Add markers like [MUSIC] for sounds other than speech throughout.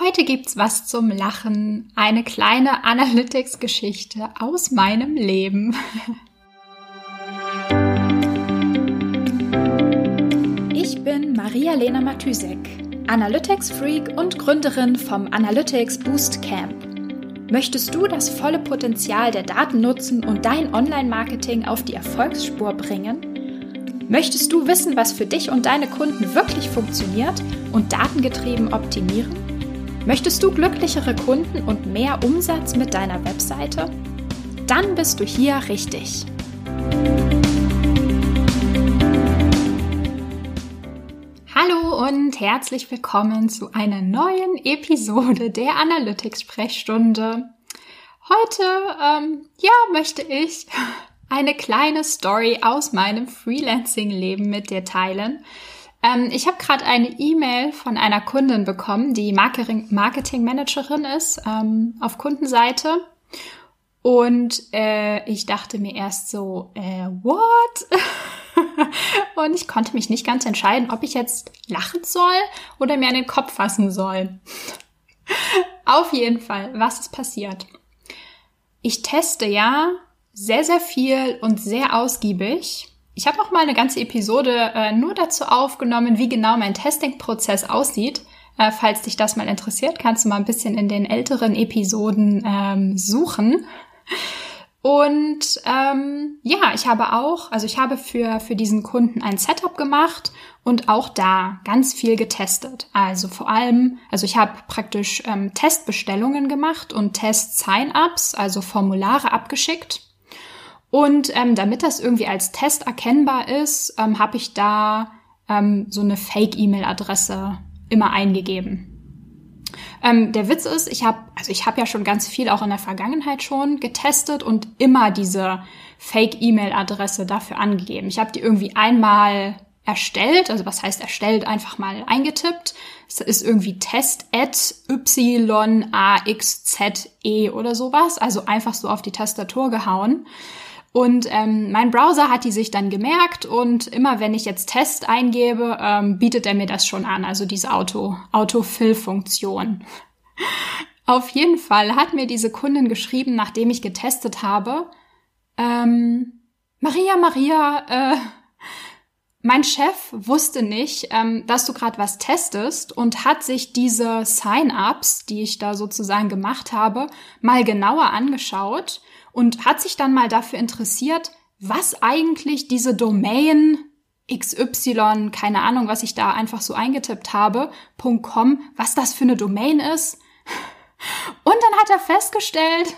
Heute gibt's was zum Lachen, eine kleine Analytics-Geschichte aus meinem Leben. [LAUGHS] Ich bin Maria-Lena Matysek, Analytics-Freak und Gründerin vom Analytics Boost Camp. Möchtest du das volle Potenzial der Daten nutzen und dein Online-Marketing auf die Erfolgsspur bringen? Möchtest du wissen, was für dich und deine Kunden wirklich funktioniert und datengetrieben optimieren? Möchtest du glücklichere Kunden und mehr Umsatz mit deiner Webseite? Dann bist du hier richtig. Hallo und herzlich willkommen zu einer neuen Episode der Analytics-Sprechstunde. Heute, ähm, ja, möchte ich eine kleine Story aus meinem Freelancing-Leben mit dir teilen. Ähm, ich habe gerade eine E-Mail von einer Kundin bekommen, die Marketing-Managerin ist ähm, auf Kundenseite. Und äh, ich dachte mir erst so, äh, what? [LAUGHS] und ich konnte mich nicht ganz entscheiden, ob ich jetzt lachen soll oder mir an den Kopf fassen soll. [LAUGHS] Auf jeden Fall, was ist passiert? Ich teste ja sehr, sehr viel und sehr ausgiebig ich habe auch mal eine ganze Episode äh, nur dazu aufgenommen, wie genau mein Testing-Prozess aussieht. Äh, falls dich das mal interessiert, kannst du mal ein bisschen in den älteren Episoden ähm, suchen. Und ähm, ja, ich habe auch, also ich habe für, für diesen Kunden ein Setup gemacht und auch da ganz viel getestet. Also vor allem, also ich habe praktisch ähm, Testbestellungen gemacht und Test-Sign-ups, also Formulare abgeschickt und ähm, damit das irgendwie als Test erkennbar ist, ähm, habe ich da ähm, so eine Fake-E-Mail-Adresse immer eingegeben. Ähm, der Witz ist, ich habe, also ich habe ja schon ganz viel auch in der Vergangenheit schon getestet und immer diese Fake-E-Mail-Adresse dafür angegeben. Ich habe die irgendwie einmal erstellt, also was heißt erstellt, einfach mal eingetippt. Es ist irgendwie test at y-a-x-z-e oder sowas, also einfach so auf die Tastatur gehauen. Und ähm, mein Browser hat die sich dann gemerkt und immer wenn ich jetzt Test eingebe, ähm, bietet er mir das schon an, also diese Auto, Autofill-Funktion. [LAUGHS] Auf jeden Fall hat mir diese Kundin geschrieben, nachdem ich getestet habe, ähm, Maria, Maria, äh, mein Chef wusste nicht, ähm, dass du gerade was testest und hat sich diese Sign-ups, die ich da sozusagen gemacht habe, mal genauer angeschaut und hat sich dann mal dafür interessiert, was eigentlich diese Domain XY, keine Ahnung, was ich da einfach so eingetippt habe, .com, was das für eine Domain ist. Und dann hat er festgestellt,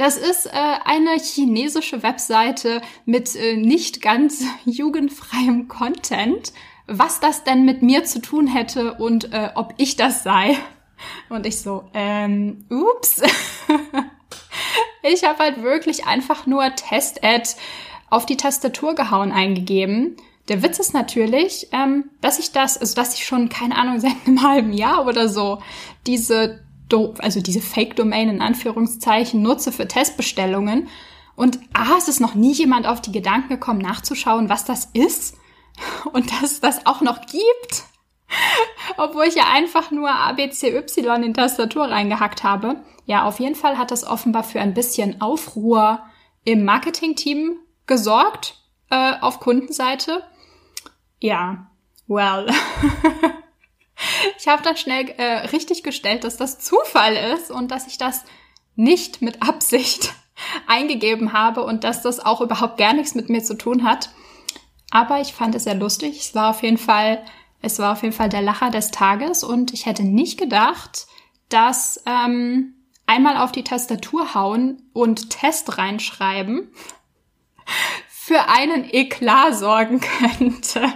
das ist äh, eine chinesische Webseite mit äh, nicht ganz [LAUGHS] jugendfreiem Content, was das denn mit mir zu tun hätte und äh, ob ich das sei. Und ich so, ähm, ups. [LAUGHS] Ich habe halt wirklich einfach nur Test-Ad auf die Tastatur gehauen eingegeben. Der Witz ist natürlich, ähm, dass ich das, also dass ich schon, keine Ahnung, [LAUGHS] seit einem halben Jahr oder so diese, also diese Fake-Domain in Anführungszeichen nutze für Testbestellungen. Und A, es ist noch nie jemand auf die Gedanken gekommen, nachzuschauen, was das ist [LAUGHS] und dass es das auch noch gibt. [LAUGHS] Obwohl ich ja einfach nur ABCY in Tastatur reingehackt habe. Ja, auf jeden Fall hat das offenbar für ein bisschen Aufruhr im Marketing-Team gesorgt, äh, auf Kundenseite. Ja, well. [LAUGHS] ich habe dann schnell äh, richtig gestellt, dass das Zufall ist und dass ich das nicht mit Absicht [LAUGHS] eingegeben habe und dass das auch überhaupt gar nichts mit mir zu tun hat. Aber ich fand es sehr lustig. Es war auf jeden Fall es war auf jeden Fall der Lacher des Tages und ich hätte nicht gedacht, dass ähm, einmal auf die Tastatur hauen und Test reinschreiben [LAUGHS] für einen Eklat sorgen [LAUGHS] könnte.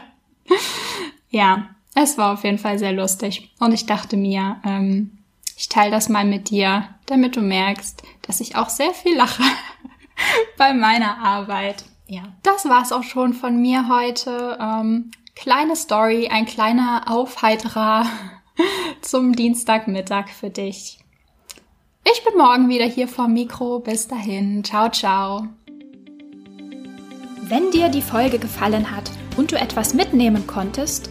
ja, es war auf jeden Fall sehr lustig und ich dachte mir, ähm, ich teile das mal mit dir, damit du merkst, dass ich auch sehr viel lache [LAUGHS] bei meiner Arbeit. Ja, das war's auch schon von mir heute. Ähm, kleine Story, ein kleiner Aufheiterer [LAUGHS] zum Dienstagmittag für dich. Ich bin morgen wieder hier vom Mikro. Bis dahin. Ciao, ciao. Wenn dir die Folge gefallen hat und du etwas mitnehmen konntest,